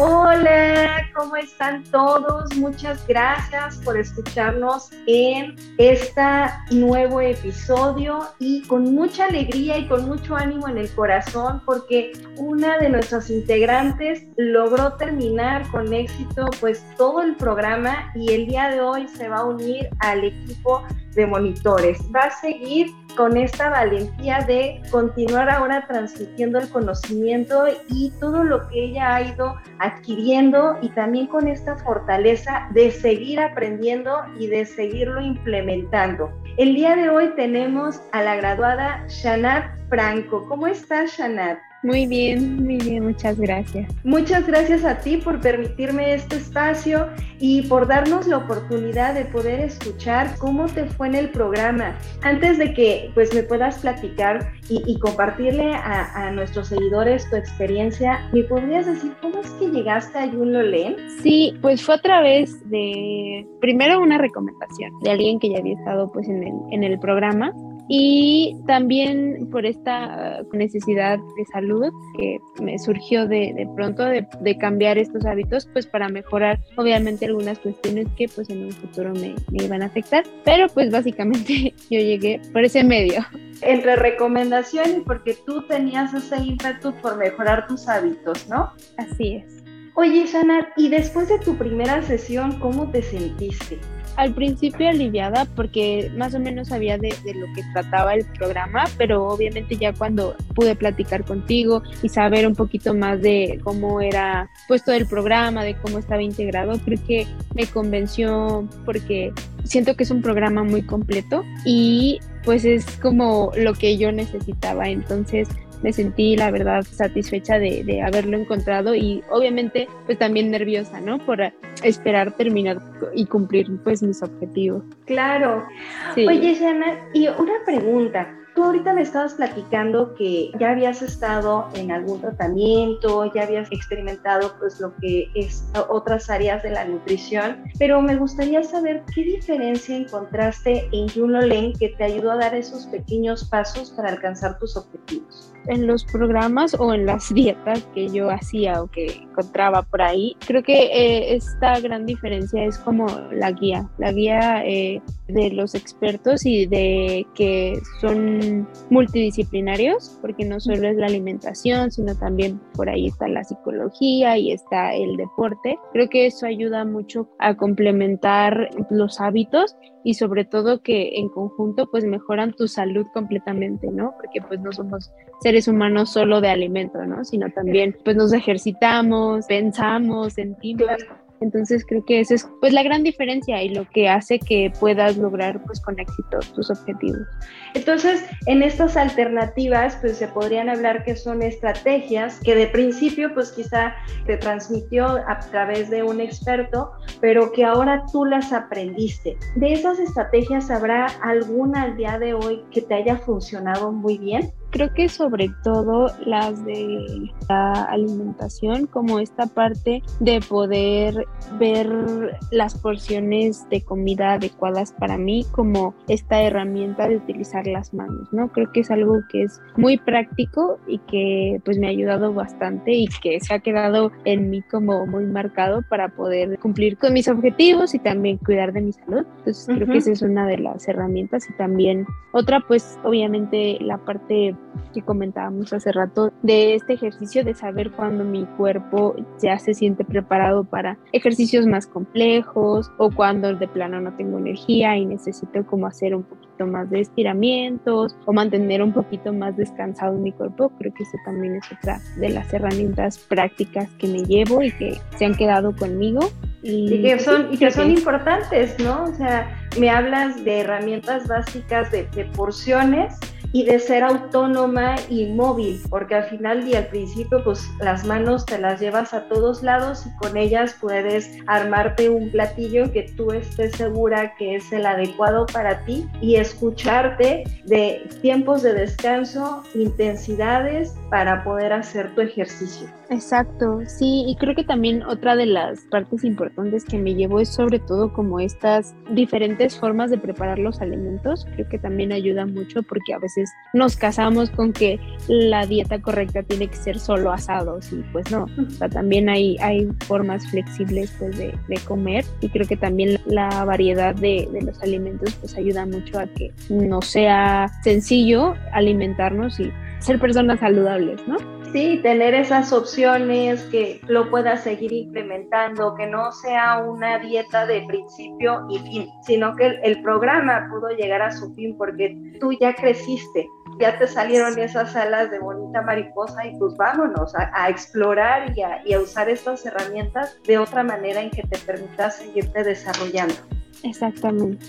Hola, ¿cómo están todos? Muchas gracias por escucharnos en este nuevo episodio y con mucha alegría y con mucho ánimo en el corazón porque una de nuestras integrantes logró terminar con éxito pues todo el programa y el día de hoy se va a unir al equipo de monitores. Va a seguir con esta valentía de continuar ahora transmitiendo el conocimiento y todo lo que ella ha ido adquiriendo y también con esta fortaleza de seguir aprendiendo y de seguirlo implementando. El día de hoy tenemos a la graduada Shanat Franco. ¿Cómo estás, Shanat? Muy bien, muy bien, muchas gracias. Muchas gracias a ti por permitirme este espacio y por darnos la oportunidad de poder escuchar cómo te fue en el programa. Antes de que pues me puedas platicar y, compartirle a, nuestros seguidores tu experiencia, ¿me podrías decir cómo es que llegaste a Yunlolen? Sí, pues fue a través de primero una recomendación de alguien que ya había estado pues en el, en el programa y también por esta necesidad de salud que me surgió de, de pronto de, de, cambiar estos hábitos pues para mejorar obviamente algunas cuestiones que pues en un futuro me, me iban a afectar pero pues básicamente yo llegué por ese medio entre recomendación y porque tú tenías ese ímpetu por mejorar tus hábitos ¿no? así es Oye, Shana, y después de tu primera sesión, ¿cómo te sentiste? Al principio aliviada porque más o menos sabía de, lo que trataba el programa, pero obviamente ya cuando pude platicar contigo y saber un poquito más de cómo era puesto el programa, de cómo estaba integrado, creo que me convenció porque siento que es un programa muy completo y pues es como lo que yo necesitaba. Entonces me sentí la verdad satisfecha de, haberlo encontrado y obviamente pues también nerviosa, ¿no? Por esperar terminar y cumplir pues mis objetivos. Claro. Oye, Shana, y una pregunta. Tú ahorita me estabas platicando que ya habías estado en algún tratamiento, ya habías experimentado pues lo que es otras áreas de la nutrición, pero me gustaría saber qué diferencia encontraste en Junolen que te ayudó a dar esos pequeños pasos para alcanzar tus objetivos. En los programas o en las dietas que yo hacía o que encontraba por ahí, creo que eh, esta gran diferencia es como la guía, la guía eh, de los expertos y de que son multidisciplinarios, porque no solo es la alimentación, sino también por ahí está la psicología y está el deporte. Creo que eso ayuda mucho a complementar los hábitos y sobre todo que en conjunto pues mejoran tu salud completamente, ¿no? Porque pues no somos seres humanos solo de alimento, ¿no? Sino también pues nos ejercitamos, pensamos, sentimos. Entonces creo que esa es pues la gran diferencia y lo que hace que puedas lograr pues con éxito tus objetivos. Entonces, en estas alternativas pues se podrían hablar que son estrategias que de principio pues quizá te transmitió a través de un experto, pero que ahora tú las aprendiste. De esas estrategias habrá alguna al día de hoy que te haya funcionado muy bien? Creo que sobre todo las de la alimentación, como esta parte de poder ver las porciones de comida adecuadas para mí, como esta herramienta de utilizar las manos, ¿no? Creo que es algo que es muy práctico y que pues me ha ayudado bastante y que se ha quedado en mí como muy marcado para poder cumplir con mis objetivos y también cuidar de mi salud. Entonces creo que esa es una de las herramientas y también otra pues obviamente la parte que comentábamos hace rato de este ejercicio de saber cuándo mi cuerpo ya se siente preparado para ejercicios más complejos o cuando de plano no tengo energía y necesito como hacer un poquito más de estiramientos o mantener un poquito más descansado mi cuerpo. Creo que eso también es otra de las herramientas prácticas que me llevo y que se han quedado conmigo. Y, que son, y que son importantes, ¿no? O sea, me hablas de herramientas básicas de, de porciones y de ser autónoma y móvil, porque al final y al principio pues las manos te las llevas a todos lados y con ellas puedes armarte un platillo que tú estés segura que es el adecuado para ti y escucharte de tiempos de descanso, intensidades para poder hacer tu ejercicio. Exacto, sí, y creo que también otra de las partes importantes que me llevo es sobre todo como estas diferentes formas de preparar los alimentos, creo que también ayuda mucho porque a veces nos casamos con que la dieta correcta tiene que ser solo asados y pues no, o sea, también hay, hay formas flexibles pues de, comer y creo que también la variedad de, de los alimentos pues ayuda mucho a que no sea sencillo alimentarnos y ser personas saludables, ¿no? Sí, tener esas opciones, que lo puedas seguir implementando, que no sea una dieta de principio y fin, sino que el, programa pudo llegar a su fin porque tú ya creciste, ya te salieron esas alas de bonita mariposa y pues vámonos a, explorar y a, y a usar estas herramientas de otra manera en que te permitas seguirte desarrollando. Exactamente.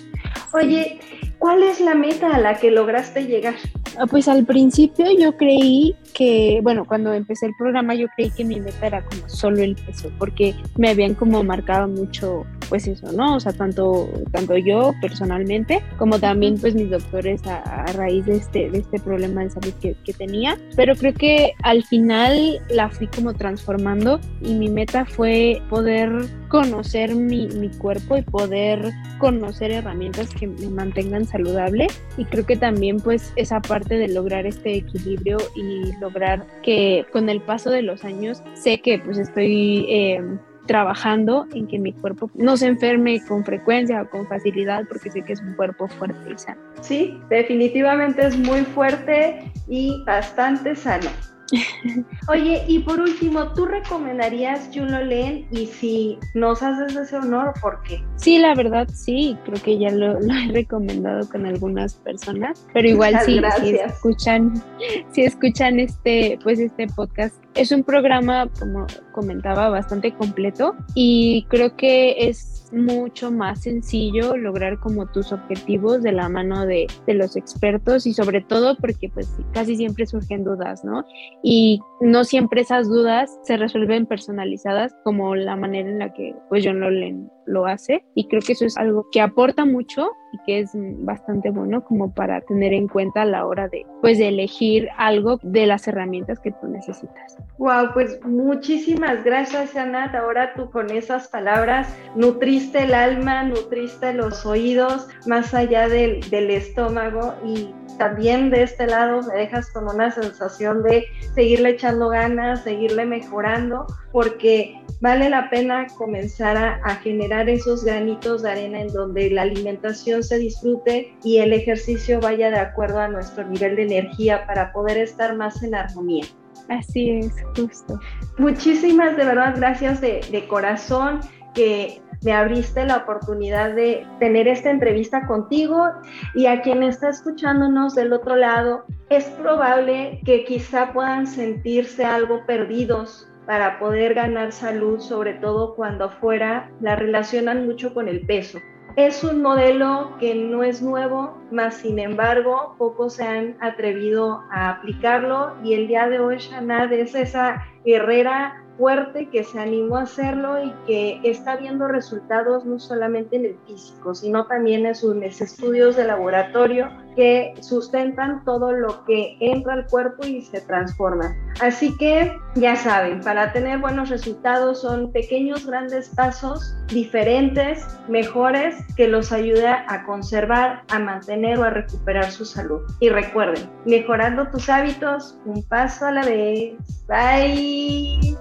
Oye, ¿cuál es la meta a la que lograste llegar? Ah, pues al principio yo creí que, bueno, cuando empecé el programa yo creí que mi meta era como solo el peso, porque me habían como marcado mucho, pues eso, ¿no? O sea, tanto, tanto yo personalmente, como también pues mis doctores a, raíz de este, de este problema de salud que, que tenía. Pero creo que al final la fui como transformando y mi meta fue poder conocer mi, mi cuerpo y poder conocer herramientas que me mantengan saludable y creo que también pues esa parte de lograr este equilibrio y lograr que con el paso de los años sé que pues estoy em, trabajando en que mi cuerpo no se enferme con frecuencia o con facilidad porque sé que es un cuerpo fuerte y sano. Sí, definitivamente es muy fuerte y bastante sano. Oye, y por último, ¿tú recomendarías Juno Len? Y si nos haces ese honor, ¿por qué? Sí, la verdad sí, creo que ya lo, he recomendado con algunas personas, pero igual sí, si escuchan, si escuchan este, pues este podcast, es un programa, como comentaba, bastante completo y creo que es mucho más sencillo lograr como tus objetivos de la mano de, los expertos y sobre todo porque pues casi siempre surgen dudas, ¿no? Y no siempre esas dudas se resuelven personalizadas como la manera en la que pues John Lolen lo hace y creo que eso es algo que aporta mucho y que es bastante bueno como para tener en cuenta a la hora de pues de elegir algo de las herramientas que tú necesitas. Wow, pues muchísimas gracias Anat. Ahora tú con esas palabras nutriste el alma, nutriste los oídos más allá del, del estómago y también de este lado me dejas con una sensación de seguirle echando ganas, seguirle mejorando, porque vale la pena comenzar a, generar esos granitos de arena en donde la alimentación se disfrute y el ejercicio vaya de acuerdo a nuestro nivel de energía para poder estar más en armonía. Así es, justo. Muchísimas de verdad gracias de, de corazón que me abriste la oportunidad de tener esta entrevista contigo y a quien está escuchándonos del otro lado, es probable que quizá puedan sentirse algo perdidos para poder ganar salud, sobre todo cuando afuera la relacionan mucho con el peso. Es un modelo que no es nuevo, más sin embargo, pocos se han atrevido a aplicarlo y el día de hoy Shanad es esa guerrera fuerte que se animó a hacerlo y que está viendo resultados no solamente en el físico, sino también en sus estudios de laboratorio que sustentan todo lo que entra al cuerpo y se transforma. Así que ya saben, para tener buenos resultados son pequeños, grandes pasos diferentes, mejores, que los ayuda a conservar, a mantener o a recuperar su salud. Y recuerden, mejorando tus hábitos, un paso a la vez. Bye.